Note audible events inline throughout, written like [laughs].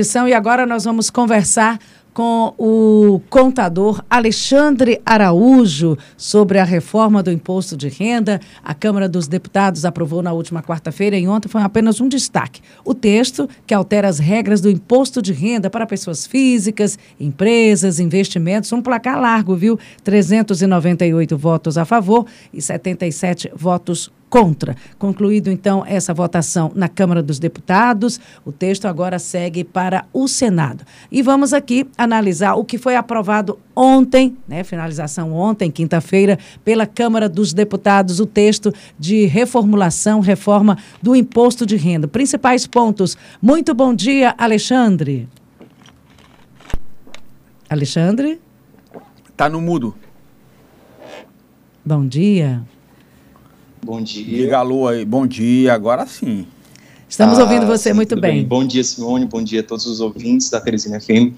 E agora nós vamos conversar com o contador Alexandre Araújo sobre a reforma do imposto de renda. A Câmara dos Deputados aprovou na última quarta-feira e ontem foi apenas um destaque. O texto que altera as regras do imposto de renda para pessoas físicas, empresas, investimentos, um placar largo, viu? 398 votos a favor e 77 votos contra. Concluído, então, essa votação na Câmara dos Deputados, o texto agora segue para o Senado. E vamos aqui analisar o que foi aprovado ontem, né, finalização ontem, quinta-feira, pela Câmara dos Deputados, o texto de reformulação, reforma do imposto de renda. Principais pontos. Muito bom dia, Alexandre. Alexandre? Tá no mudo. Bom dia. Bom dia. Diga alô aí. Bom dia, agora sim. Estamos ah, ouvindo você sim, muito bem. bem. Bom dia, Simone. Bom dia a todos os ouvintes da Teresina FM.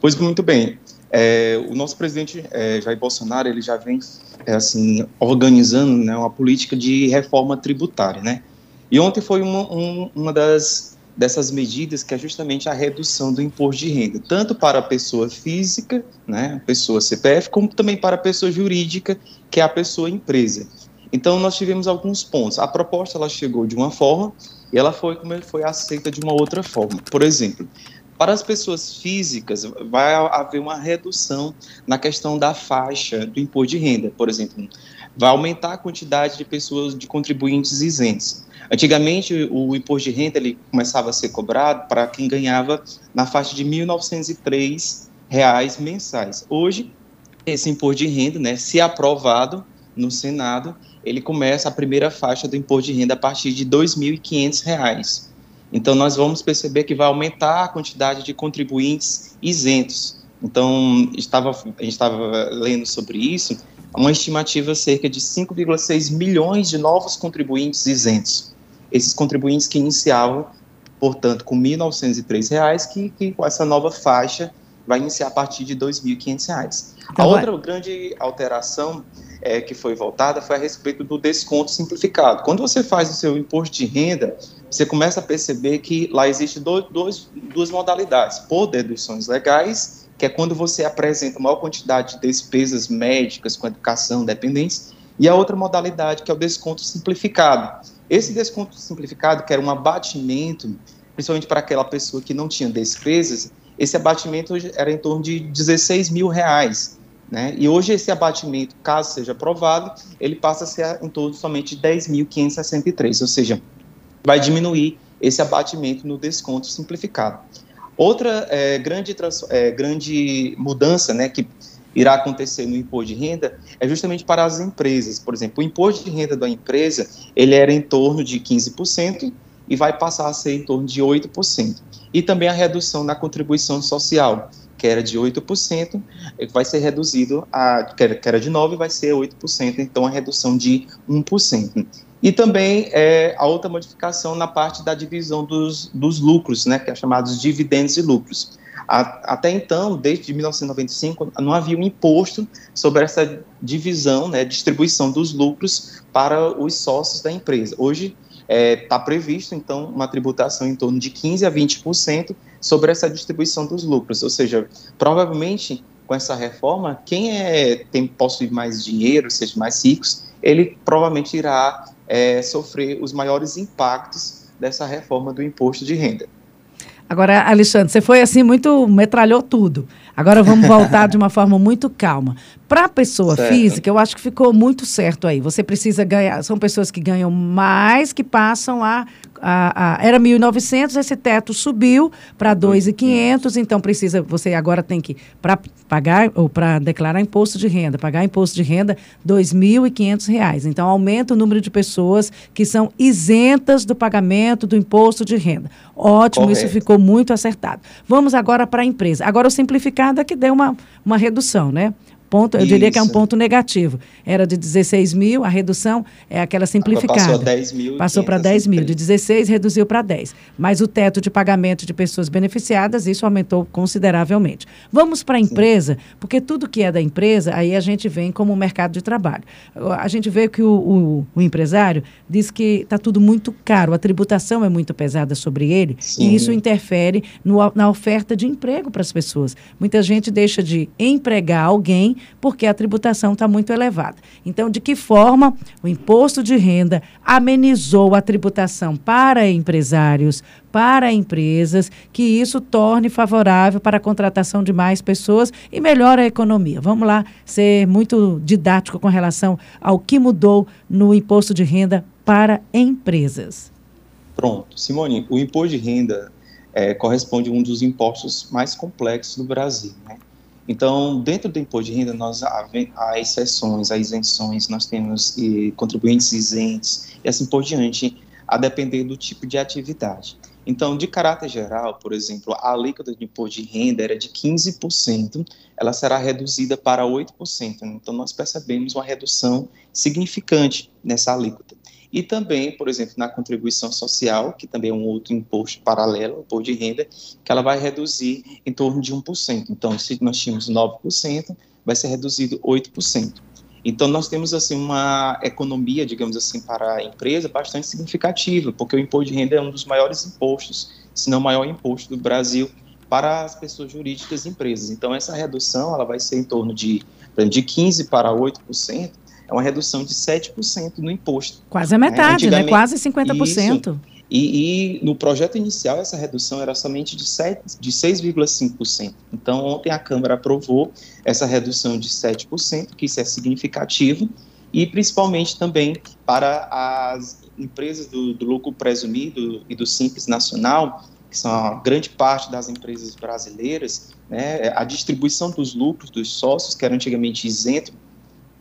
Pois muito bem. É, o nosso presidente é, Jair Bolsonaro ele já vem é, assim organizando né, uma política de reforma tributária, né? E ontem foi uma, um, uma das dessas medidas que é justamente a redução do imposto de renda, tanto para a pessoa física, né, a pessoa CPF, como também para a pessoa jurídica, que é a pessoa empresa. Então nós tivemos alguns pontos. A proposta ela chegou de uma forma e ela foi como foi aceita de uma outra forma. Por exemplo, para as pessoas físicas vai haver uma redução na questão da faixa do imposto de renda. Por exemplo, vai aumentar a quantidade de pessoas de contribuintes isentos. Antigamente o imposto de renda ele começava a ser cobrado para quem ganhava na faixa de 1.903 reais mensais. Hoje esse imposto de renda, né, se aprovado no Senado, ele começa a primeira faixa do imposto de renda a partir de R$ 2.500. Então, nós vamos perceber que vai aumentar a quantidade de contribuintes isentos. Então, estava, a gente estava lendo sobre isso, uma estimativa cerca de 5,6 milhões de novos contribuintes isentos. Esses contribuintes que iniciavam, portanto, com R$ 1.903, que, que com essa nova faixa vai iniciar a partir de R$ 2.500. Então, a outra grande alteração é, que foi voltada foi a respeito do desconto simplificado. Quando você faz o seu imposto de renda, você começa a perceber que lá existe dois, duas modalidades: por deduções legais, que é quando você apresenta maior quantidade de despesas médicas com educação, dependentes, e a outra modalidade que é o desconto simplificado. Esse desconto simplificado, que era um abatimento, principalmente para aquela pessoa que não tinha despesas, esse abatimento era em torno de 16 mil reais. Né? E hoje esse abatimento, caso seja aprovado, ele passa a ser em torno somente de 10.563, ou seja, vai diminuir esse abatimento no desconto simplificado. Outra é, grande, é, grande mudança né, que irá acontecer no imposto de renda é justamente para as empresas. Por exemplo, o imposto de renda da empresa ele era em torno de 15% e vai passar a ser em torno de 8%. E também a redução na contribuição social, que era de 8%, vai ser reduzido a que era de 9 vai ser 8%, então a redução de 1%. E também é, a outra modificação na parte da divisão dos, dos lucros, né, que é chamados dividendos e lucros. A, até então, desde 1995, não havia um imposto sobre essa divisão, né, distribuição dos lucros para os sócios da empresa. Hoje está é, tá previsto, então, uma tributação em torno de 15% a 20% sobre essa distribuição dos lucros. Ou seja, provavelmente, com essa reforma, quem é, tem, possui mais dinheiro, seja mais ricos, ele provavelmente irá é, sofrer os maiores impactos dessa reforma do imposto de renda. Agora, Alexandre, você foi assim muito, metralhou tudo. Agora vamos [laughs] voltar de uma forma muito calma. Para a pessoa certo. física, eu acho que ficou muito certo aí. Você precisa ganhar, são pessoas que ganham mais, que passam a a, a, era 1.900, esse teto subiu para 2.500, então precisa, você agora tem que, para pagar ou para declarar imposto de renda, pagar imposto de renda, R$ 2.500. Então, aumenta o número de pessoas que são isentas do pagamento do imposto de renda. Ótimo, Correto. isso ficou muito acertado. Vamos agora para a empresa. Agora, o simplificado é que deu uma, uma redução, né? Ponto, eu Isso. diria que é um ponto negativo. Era de 16 mil, a redução é aquela simplificada. Passou para 10 mil. Passou para 10 mil. De 16 reduziu para 10. Mas o teto de pagamento de pessoas beneficiadas, isso aumentou consideravelmente. Vamos para a empresa, porque tudo que é da empresa, aí a gente vem como mercado de trabalho. A gente vê que o, o, o empresário diz que está tudo muito caro, a tributação é muito pesada sobre ele, Sim. e isso interfere no, na oferta de emprego para as pessoas. Muita gente deixa de empregar alguém porque a tributação está muito elevada. Então, de que forma o imposto de renda amenizou a tributação para empresários, para empresas, que isso torne favorável para a contratação de mais pessoas e melhore a economia. Vamos lá ser muito didático com relação ao que mudou no imposto de renda para empresas. Pronto, Simone, o imposto de renda é, corresponde a um dos impostos mais complexos do Brasil, né? Então, dentro do imposto de renda, nós há, há exceções, há isenções, nós temos e, contribuintes isentos e assim por diante, a depender do tipo de atividade. Então, de caráter geral, por exemplo, a alíquota de imposto de renda era de 15%, ela será reduzida para 8%. Então, nós percebemos uma redução significante nessa alíquota. E também, por exemplo, na contribuição social, que também é um outro imposto paralelo, imposto de renda, que ela vai reduzir em torno de 1%. Então, se nós tínhamos 9%, vai ser reduzido 8%. Então, nós temos assim uma economia, digamos assim, para a empresa bastante significativa, porque o imposto de renda é um dos maiores impostos, se não o maior imposto do Brasil para as pessoas jurídicas e empresas. Então, essa redução ela vai ser em torno de, de 15% para 8%, é uma redução de 7% no imposto. Quase a metade, né? Quase 50%. Isso, e, e, no projeto inicial, essa redução era somente de, de 6,5%. Então, ontem a Câmara aprovou essa redução de 7%, que isso é significativo, e principalmente também para as empresas do, do lucro presumido e do Simples Nacional, que são a grande parte das empresas brasileiras, né, a distribuição dos lucros dos sócios, que era antigamente isento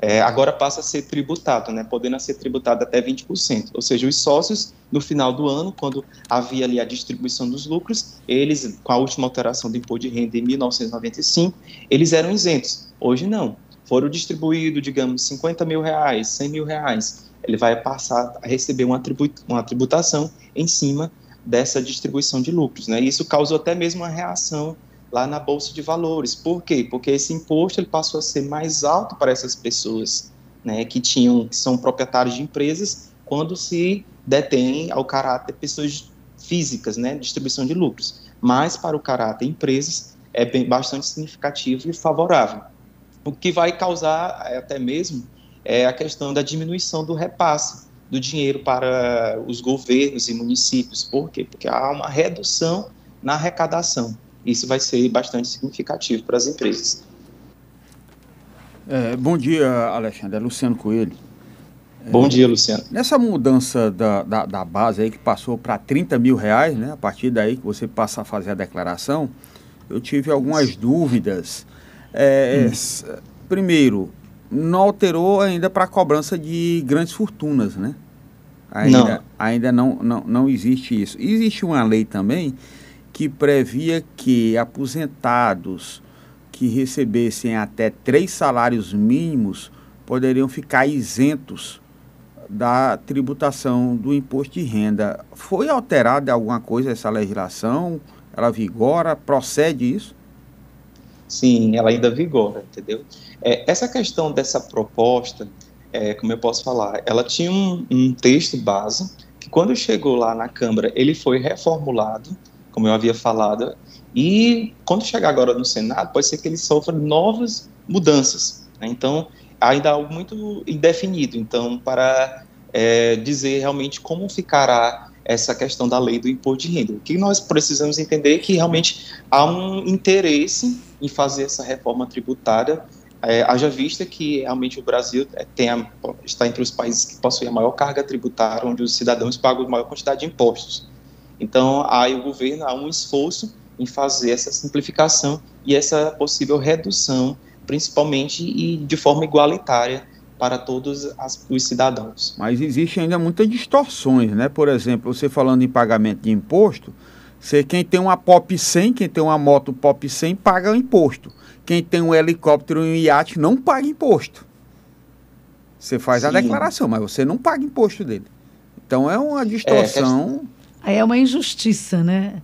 é, agora passa a ser tributado, né, podendo ser tributado até 20%. Ou seja, os sócios, no final do ano, quando havia ali a distribuição dos lucros, eles, com a última alteração do imposto de renda em 1995, eles eram isentos. Hoje não. Foram distribuídos, digamos, 50 mil reais, 100 mil reais. Ele vai passar a receber uma, uma tributação em cima dessa distribuição de lucros. Né? Isso causou até mesmo uma reação lá na bolsa de valores. Por quê? Porque esse imposto ele passou a ser mais alto para essas pessoas, né, que tinham que são proprietários de empresas quando se detém ao caráter pessoas físicas, né, distribuição de lucros. Mas para o caráter empresas é bem, bastante significativo e favorável. O que vai causar é, até mesmo é a questão da diminuição do repasse do dinheiro para os governos e municípios. Por quê? Porque há uma redução na arrecadação isso vai ser bastante significativo para as empresas. É, bom dia, Alexandre. É Luciano Coelho. Bom dia, Luciano. Nessa mudança da, da, da base aí que passou para 30 mil reais, né? A partir daí que você passa a fazer a declaração, eu tive algumas dúvidas. É, hum. Primeiro, não alterou ainda para a cobrança de grandes fortunas, né? Ainda não, ainda não, não, não existe isso. Existe uma lei também que previa que aposentados que recebessem até três salários mínimos poderiam ficar isentos da tributação do imposto de renda. Foi alterada alguma coisa essa legislação? Ela vigora? Procede isso? Sim, ela ainda vigora, entendeu? É, essa questão dessa proposta, é, como eu posso falar, ela tinha um, um texto base que quando chegou lá na Câmara ele foi reformulado como eu havia falado. E quando chegar agora no Senado, pode ser que ele sofra novas mudanças. Né? Então, ainda algo muito indefinido. Então, para é, dizer realmente como ficará essa questão da lei do imposto de renda. O que nós precisamos entender é que realmente há um interesse em fazer essa reforma tributária, é, haja vista que realmente o Brasil é, tem a, está entre os países que possuem a maior carga tributária, onde os cidadãos pagam a maior quantidade de impostos. Então, aí o governo há um esforço em fazer essa simplificação e essa possível redução, principalmente e de forma igualitária para todos as, os cidadãos. Mas existe ainda muitas distorções, né? Por exemplo, você falando em pagamento de imposto, você, quem tem uma POP 100, quem tem uma moto POP 100, paga o imposto. quem tem um helicóptero e um iate não paga imposto. Você faz Sim. a declaração, mas você não paga imposto dele. Então é uma distorção. É, é uma injustiça, né?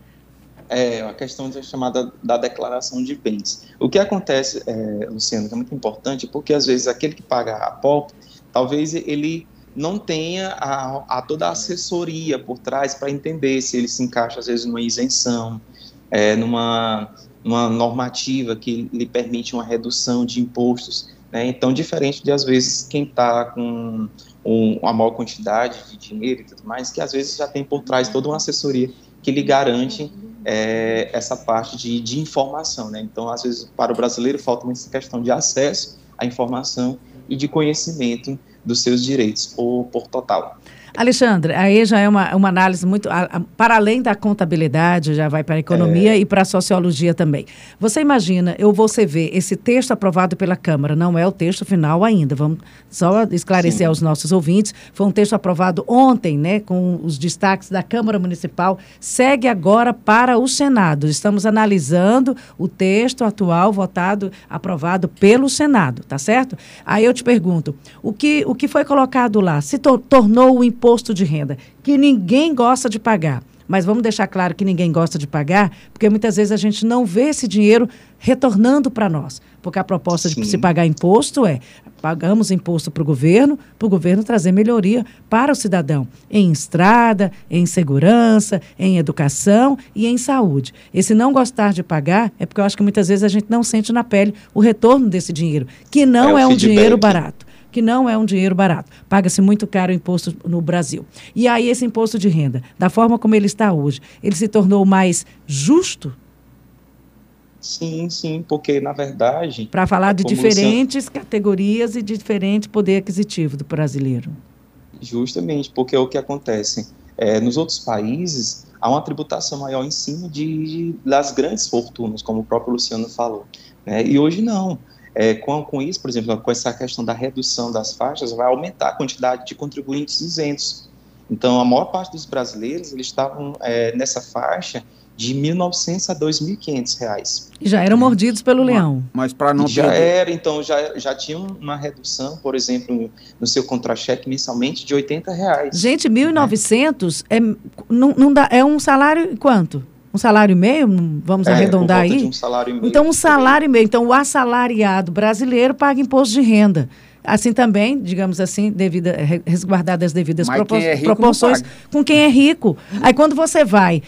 É a questão chamada da declaração de bens. O que acontece, é, Luciano, que é muito importante, porque às vezes aquele que paga a POP, talvez ele não tenha a, a toda a assessoria por trás para entender se ele se encaixa às vezes numa isenção, é, numa, numa normativa que lhe permite uma redução de impostos. Né? Então, diferente de, às vezes, quem está com um, uma maior quantidade de dinheiro e tudo mais, que às vezes já tem por trás toda uma assessoria que lhe garante é, essa parte de, de informação. Né? Então, às vezes, para o brasileiro, falta essa questão de acesso à informação e de conhecimento dos seus direitos por, por total. Alexandre, aí já é uma, uma análise muito. A, a, para além da contabilidade, já vai para a economia é. e para a sociologia também. Você imagina, eu vou ver esse texto aprovado pela Câmara, não é o texto final ainda. Vamos só esclarecer Sim. aos nossos ouvintes. Foi um texto aprovado ontem, né, com os destaques da Câmara Municipal. Segue agora para o Senado. Estamos analisando o texto atual votado, aprovado pelo Senado, tá certo? Aí eu te pergunto, o que, o que foi colocado lá se to tornou o imposto imposto de renda, que ninguém gosta de pagar. Mas vamos deixar claro que ninguém gosta de pagar, porque muitas vezes a gente não vê esse dinheiro retornando para nós. Porque a proposta Sim. de se pagar imposto é: pagamos imposto para o governo, para o governo trazer melhoria para o cidadão, em estrada, em segurança, em educação e em saúde. Esse não gostar de pagar é porque eu acho que muitas vezes a gente não sente na pele o retorno desse dinheiro, que não é, é um dinheiro barato que não é um dinheiro barato. Paga-se muito caro o imposto no Brasil. E aí, esse imposto de renda, da forma como ele está hoje, ele se tornou mais justo? Sim, sim, porque na verdade. Para falar de diferentes categorias e de diferente poder aquisitivo do brasileiro. Justamente, porque é o que acontece. É, nos outros países, há uma tributação maior em cima de, das grandes fortunas, como o próprio Luciano falou. Né? E hoje não. É, com, com isso, por exemplo, com essa questão da redução das faixas, vai aumentar a quantidade de contribuintes isentos. Então, a maior parte dos brasileiros eles estavam é, nessa faixa de 1.900 a 2.500 reais. E já eram mordidos pelo leão. Mas para não já ter... era, então já já tinha uma redução, por exemplo, no seu contra-cheque mensalmente de 80 reais. Gente, 1.900 né? é não, não dá é um salário quanto? Um salário e meio, vamos é, arredondar aí? Um salário e meio. Então, um salário e meio. Então, o assalariado brasileiro paga imposto de renda. Assim também, digamos assim, devida, resguardadas as devidas propor é proporções com quem é rico. Aí quando você vai,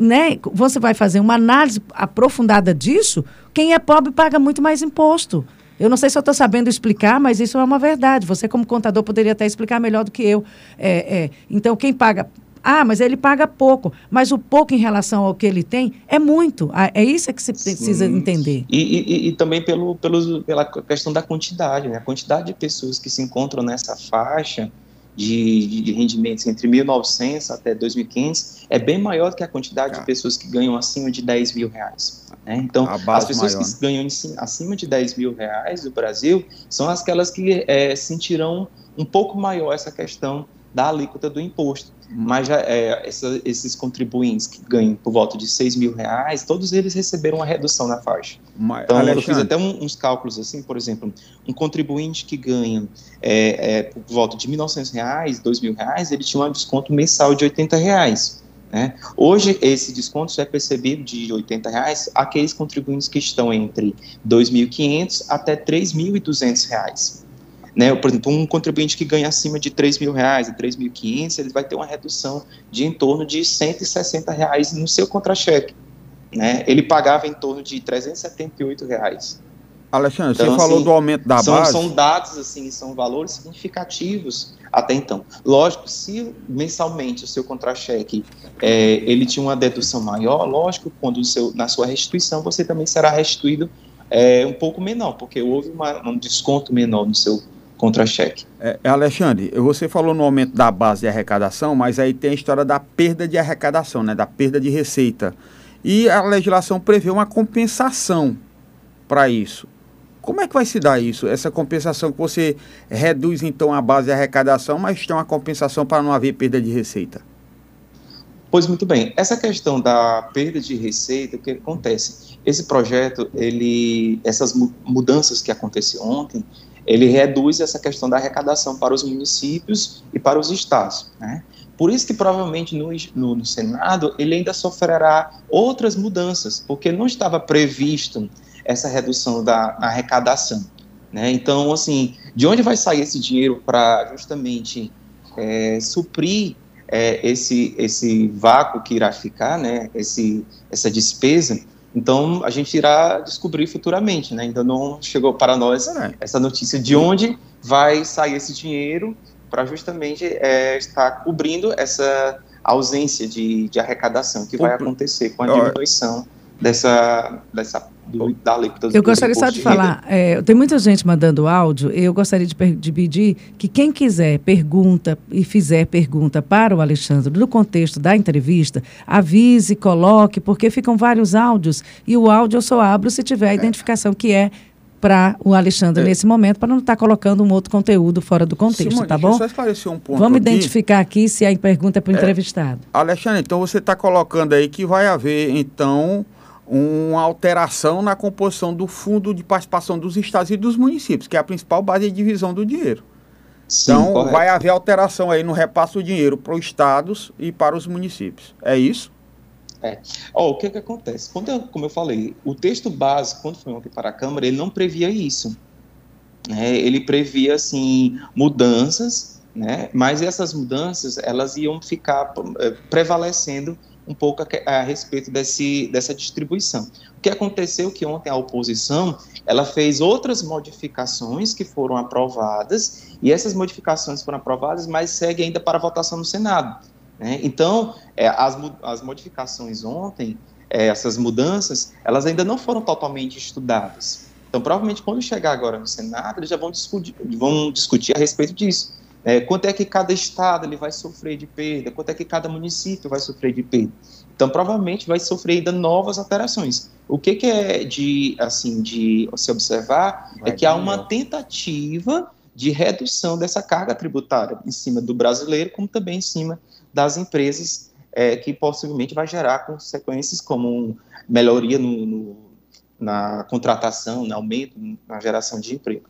né, você vai fazer uma análise aprofundada disso, quem é pobre paga muito mais imposto. Eu não sei se eu estou sabendo explicar, mas isso é uma verdade. Você, como contador, poderia até explicar melhor do que eu. É, é, então, quem paga ah, mas ele paga pouco. Mas o pouco em relação ao que ele tem é muito. Ah, é isso que você precisa Sim. entender. E, e, e, também pelo, pelo, pela questão da quantidade. Né? A quantidade de pessoas que se encontram nessa faixa de, de rendimentos entre 1.900 até 2.500 é bem maior do que a quantidade de pessoas que ganham acima de 10 mil reais. Né? Então, as pessoas maior, que né? ganham acima de 10 mil reais no Brasil são aquelas que é, sentirão um pouco maior essa questão da alíquota do imposto. Mas já, é, essa, esses contribuintes que ganham por volta de 6 mil reais, todos eles receberam uma redução na faixa. Mas, então, Alexandre. eu fiz até um, uns cálculos assim, por exemplo, um contribuinte que ganha é, é, por volta de 1.900 reais, 2 mil reais, ele tinha um desconto mensal de 80 reais. Né? Hoje, esse desconto já é percebido de 80 reais aqueles contribuintes que estão entre 2.500 até 3.200 reais. Né? Por exemplo, um contribuinte que ganha acima de 3 mil reais e 3.500, ele vai ter uma redução de em torno de 160 reais no seu contra-cheque. Né? Ele pagava em torno de 378 reais. Alexandre, então, você assim, falou do aumento da são, base. São dados, assim, são valores significativos até então. Lógico, se mensalmente o seu contra-cheque é, ele tinha uma dedução maior, lógico, quando seu, na sua restituição você também será restituído é, um pouco menor, porque houve uma, um desconto menor no seu contra-cheque. É, Alexandre, você falou no aumento da base de arrecadação, mas aí tem a história da perda de arrecadação, né, da perda de receita. E a legislação prevê uma compensação para isso. Como é que vai se dar isso? Essa compensação que você reduz então a base de arrecadação, mas tem uma compensação para não haver perda de receita? Pois muito bem, essa questão da perda de receita, o que acontece? Esse projeto, ele, essas mudanças que aconteceram ontem, ele reduz essa questão da arrecadação para os municípios e para os estados, né? Por isso que provavelmente no, no, no, Senado ele ainda sofrerá outras mudanças, porque não estava previsto essa redução da arrecadação. Né? Então, assim, de onde vai sair esse dinheiro para justamente é, suprir é, esse, esse vácuo que irá ficar, né? esse, essa despesa? Então, a gente irá descobrir futuramente. Né? Ainda não chegou para nós é. essa notícia de onde vai sair esse dinheiro para justamente é, estar cobrindo essa ausência de, de arrecadação que vai acontecer com a diminuição dessa, dessa do, da. Eu gostaria só de falar, é, tem muita gente mandando áudio, eu gostaria de, de, pedir que quem quiser pergunta e fizer pergunta para o Alexandre no contexto da entrevista, avise, coloque, porque ficam vários áudios e o áudio eu só abro se tiver a identificação que é para o Alexandre é. nesse momento, para não estar tá colocando um outro conteúdo fora do contexto, Simone, tá bom? Só esclarecer um ponto Vamos aqui. identificar aqui se a pergunta é para o é. entrevistado. Alexandre, então você está colocando aí que vai haver, então, uma alteração na composição do fundo de participação dos estados e dos municípios, que é a principal base de divisão do dinheiro. Sim, então, correto. vai haver alteração aí no repasse do dinheiro para os estados e para os municípios. É isso? É. Oh, o que que acontece? Quando eu, como eu falei, o texto básico, quando foi ontem para a Câmara, ele não previa isso. É, ele previa, assim, mudanças, né? mas essas mudanças, elas iam ficar é, prevalecendo um pouco a, a, respeito desse, dessa distribuição. O que aconteceu que ontem a oposição, ela fez outras modificações que foram aprovadas, e essas modificações foram aprovadas, mas segue ainda para votação no Senado. Né? Então, é, as, as modificações ontem, é, essas mudanças, elas ainda não foram totalmente estudadas. Então, provavelmente, quando chegar agora no Senado, eles já vão discutir, vão discutir a respeito disso. É, quanto é que cada estado ele vai sofrer de perda? Quanto é que cada município vai sofrer de perda? Então, provavelmente, vai sofrer ainda novas alterações. O que, que é de, assim, de se observar vai é que há uma tentativa de redução dessa carga tributária em cima do brasileiro, como também em cima das empresas, é, que possivelmente vai gerar consequências como melhoria no, no, na contratação, no aumento na geração de emprego.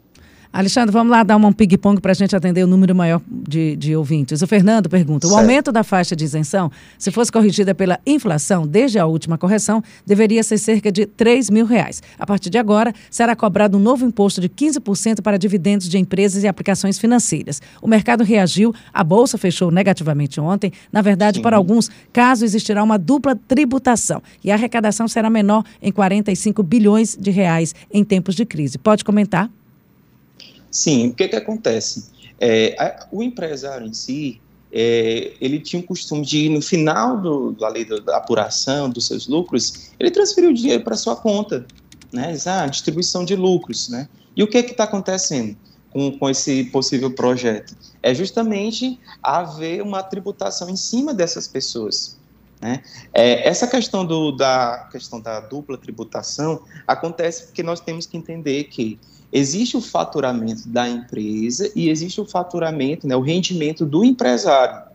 Alexandre, vamos lá dar um ping-pong para a gente atender o número maior de, de ouvintes. O Fernando pergunta: o aumento da faixa de isenção, se fosse corrigida pela inflação desde a última correção, deveria ser cerca de 3 mil reais. A partir de agora, será cobrado um novo imposto de 15% para dividendos de empresas e aplicações financeiras. O mercado reagiu, a Bolsa fechou negativamente ontem. Na verdade, Sim. para alguns, caso existirá uma dupla tributação e a arrecadação será menor em 45 bilhões de reais em tempos de crise. Pode comentar? Sim, o que, que acontece? É, a, o empresário em si, é, ele tinha o costume de, no final do, da da, apuração dos seus lucros, ele transferiu o dinheiro para sua conta, né? Ah, distribuição de lucros, né? E o que está acontecendo com, com esse possível projeto? É justamente haver uma tributação em cima dessas pessoas. Né? É, essa questão, do, da, questão da dupla tributação acontece porque nós temos que entender que existe o faturamento da empresa e existe o faturamento, né, o rendimento do empresário.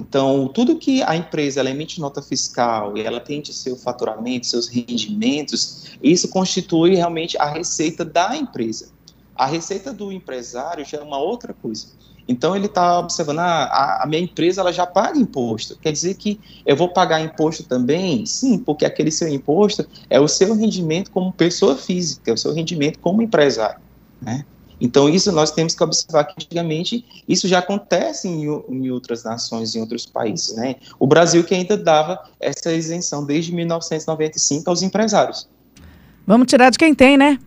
Então, tudo que a empresa ela emite nota fiscal e ela tem de seu faturamento, seus rendimentos, isso constitui realmente a receita da empresa. A receita do empresário já é uma outra coisa. Então ele está observando, ah, a minha empresa ela já paga imposto. Quer dizer que eu vou pagar imposto também? Sim, porque aquele seu imposto é o seu rendimento como pessoa física, é o seu rendimento como empresário. Né? Então isso nós temos que observar que antigamente isso já acontece em, em outras nações, em outros países. Né? O Brasil que ainda dava essa isenção desde 1995 aos empresários. Vamos tirar de quem tem, né?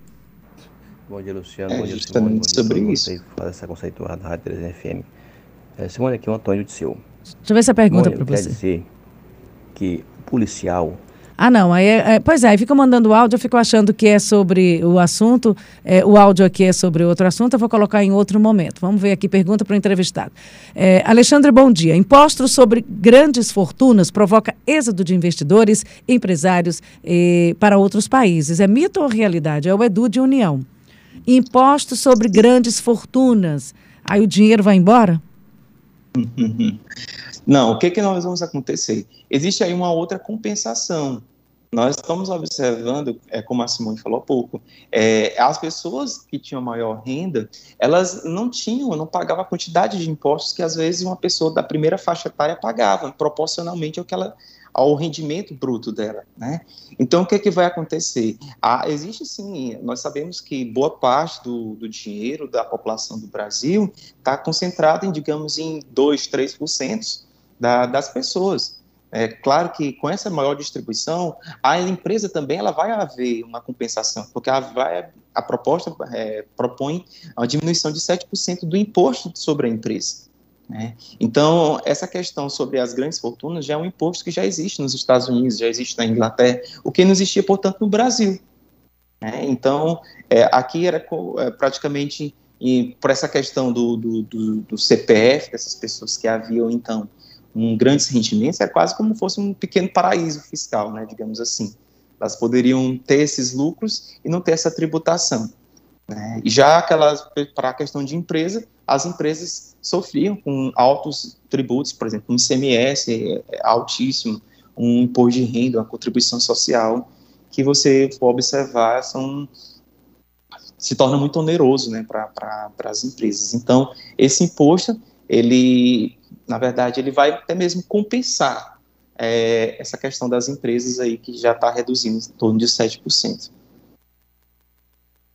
Bom dia, Luciano. É, bom dia, Simone. Bom dia sobre isso. Você fala essa conceituada Rádio 3 FM. É, Simone, aqui é o Antônio de Seu. Deixa eu ver essa pergunta para você. Quer dizer que policial ah, não. Aí, é, é, pois é, aí fica mandando áudio, eu fico achando que é sobre o assunto, é, o áudio aqui é sobre outro assunto, eu vou colocar em outro momento. Vamos ver aqui, pergunta para o entrevistado. É, Alexandre, bom dia. Impostos sobre grandes fortunas provoca êxodo de investidores, empresários para outros países. É mito ou realidade? É o Edu de União. Impostos sobre grandes fortunas. Aí o dinheiro vai embora? [laughs] Não, o que, que nós vamos acontecer? Existe aí uma outra compensação. Nós estamos observando, é, como a Simone falou há pouco, é, as pessoas que tinham maior renda, elas não tinham, não pagavam a quantidade de impostos que às vezes uma pessoa da primeira faixa etária pagava, proporcionalmente ao que ela ao rendimento bruto dela, né? Então, o que, é que vai acontecer? Ah, existe sim, nós sabemos que boa parte do, do dinheiro da população do Brasil está concentrada em, digamos, em 2, 3% da, das pessoas. É claro que com essa maior distribuição, a empresa também ela vai haver uma compensação, porque a, vai, a proposta é, propõe a diminuição de 7% do imposto sobre a empresa. Né? Então, essa questão sobre as grandes fortunas já é um imposto que já existe nos Estados Unidos, já existe na Inglaterra, o que não existia, portanto, no Brasil. Né? Então, é, aqui era é, praticamente, e por essa questão do, do, do, do CPF, dessas pessoas que haviam, então, um grandes rendimentos, era quase como fosse um pequeno paraíso fiscal, né, digamos assim. Elas poderiam ter esses lucros e não ter essa tributação. Né? E já aquelas, para a questão de empresa, as empresas sofriam com altos tributos, por exemplo, um ICMS altíssimo, um imposto de renda, uma contribuição social, que você for observar, são, se torna muito oneroso né, para as empresas. Então, esse imposto, ele, na verdade, ele vai até mesmo compensar é, essa questão das empresas aí, que já está reduzindo em torno de 7%.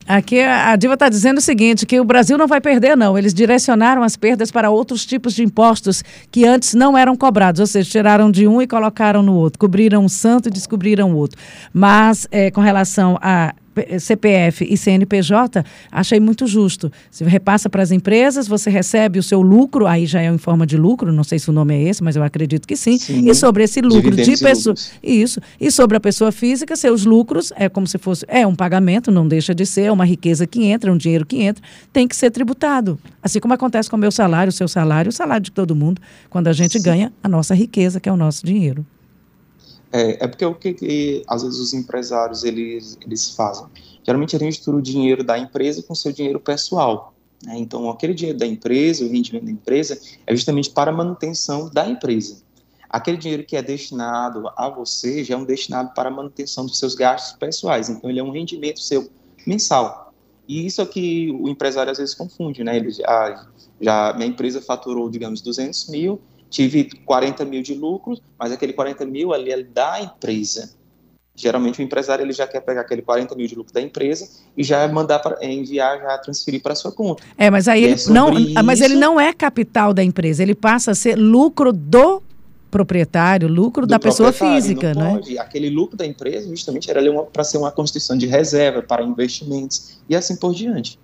Aqui a Diva está dizendo o seguinte, que o Brasil não vai perder, não. Eles direcionaram as perdas para outros tipos de impostos que antes não eram cobrados, ou seja, tiraram de um e colocaram no outro, cobriram um santo e descobriram o outro. Mas, é, com relação a CPF e CNPJ, achei muito justo. Você repassa para as empresas, você recebe o seu lucro, aí já é em forma de lucro, não sei se o nome é esse, mas eu acredito que sim. sim. E sobre esse lucro Dividendos de pessoa. Isso. E sobre a pessoa física, seus lucros é como se fosse. É um pagamento, não deixa de ser, é uma riqueza que entra, um dinheiro que entra, tem que ser tributado. Assim como acontece com o meu salário, o seu salário, o salário de todo mundo, quando a gente sim. ganha a nossa riqueza, que é o nosso dinheiro. É, é porque o que, que, às vezes os empresários eles, eles fazem? Geralmente eles misturam o dinheiro da empresa com o seu dinheiro pessoal. Né? Então, aquele dinheiro da empresa, o rendimento da empresa, é justamente para a manutenção da empresa. Aquele dinheiro que é destinado a você já é um destinado para a manutenção dos seus gastos pessoais. Então, ele é um rendimento seu mensal. E isso é que o empresário às vezes confunde, né? Ele já, já minha empresa faturou, digamos, 200 mil, tive 40 mil de lucro, mas aquele 40 mil ali é da empresa. Geralmente o empresário ele já quer pegar aquele 40 mil de lucro da empresa e já mandar para enviar, já transferir para sua conta. É, mas aí ele é não, isso... mas ele não é capital da empresa, ele passa a ser lucro do proprietário, lucro da pessoa física, não né? Aquele lucro da empresa justamente era para ser uma constituição de reserva para investimentos e assim por diante.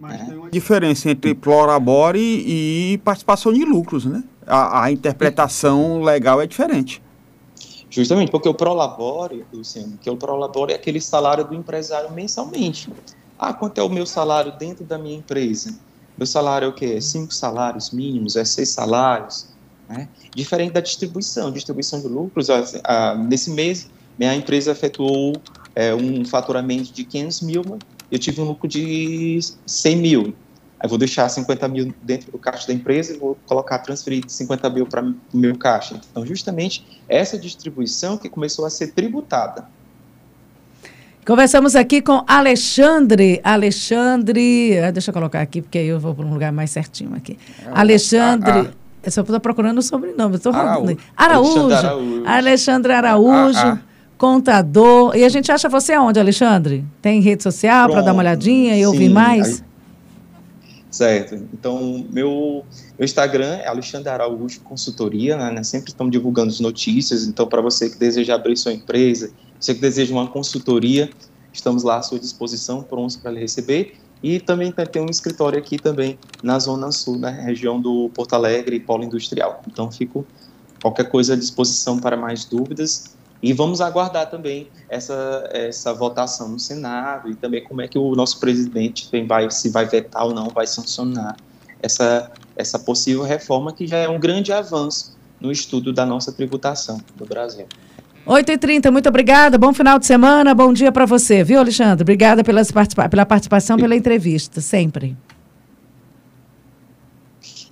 Mas é. tem uma diferença entre prolabore e participação de lucros, né? A, a interpretação legal é diferente. Justamente, porque o prolabore, Luciano, que o prolabore é aquele salário do empresário mensalmente. Ah, quanto é o meu salário dentro da minha empresa? Meu salário é o quê? É cinco salários mínimos? É seis salários? Né? Diferente da distribuição. Distribuição de lucros, ah, nesse mês, minha empresa efetuou é, um faturamento de 500 mil, eu tive um lucro de 100 mil. Aí vou deixar 50 mil dentro do caixa da empresa e vou colocar, transferir 50 mil para o meu caixa. Então, justamente essa distribuição que começou a ser tributada. Conversamos aqui com Alexandre. Alexandre, ah, deixa eu colocar aqui, porque aí eu vou para um lugar mais certinho aqui. Ah, Alexandre. Ah, ah. Eu só estou procurando o sobrenome. Estou Araújo. Araújo. Araújo. Alexandre Araújo. Ah, ah. Contador. E a gente acha você aonde, Alexandre? Tem rede social para dar uma olhadinha e Sim, ouvir mais? Certo. Então, meu, meu Instagram é Alexandre Araújo Consultoria, né? Sempre estamos divulgando as notícias. Então, para você que deseja abrir sua empresa, você que deseja uma consultoria, estamos lá à sua disposição, prontos para lhe receber. E também tem um escritório aqui também na Zona Sul, na região do Porto Alegre, Polo Industrial. Então, fico qualquer coisa à disposição para mais dúvidas. E vamos aguardar também essa, essa votação no Senado e também como é que o nosso presidente vai, se vai vetar ou não, vai sancionar essa, essa possível reforma que já é um grande avanço no estudo da nossa tributação do Brasil. 8h30, muito obrigada, bom final de semana, bom dia para você, viu, Alexandre? Obrigada pelas participa pela participação, pela entrevista, sempre.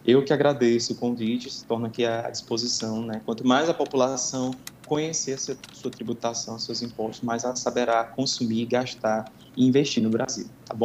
Eu que agradeço o convite, se torna aqui à disposição. Né? Quanto mais a população conhecer a sua tributação, seus impostos, mais ela saberá consumir, gastar e investir no Brasil. Tá bom?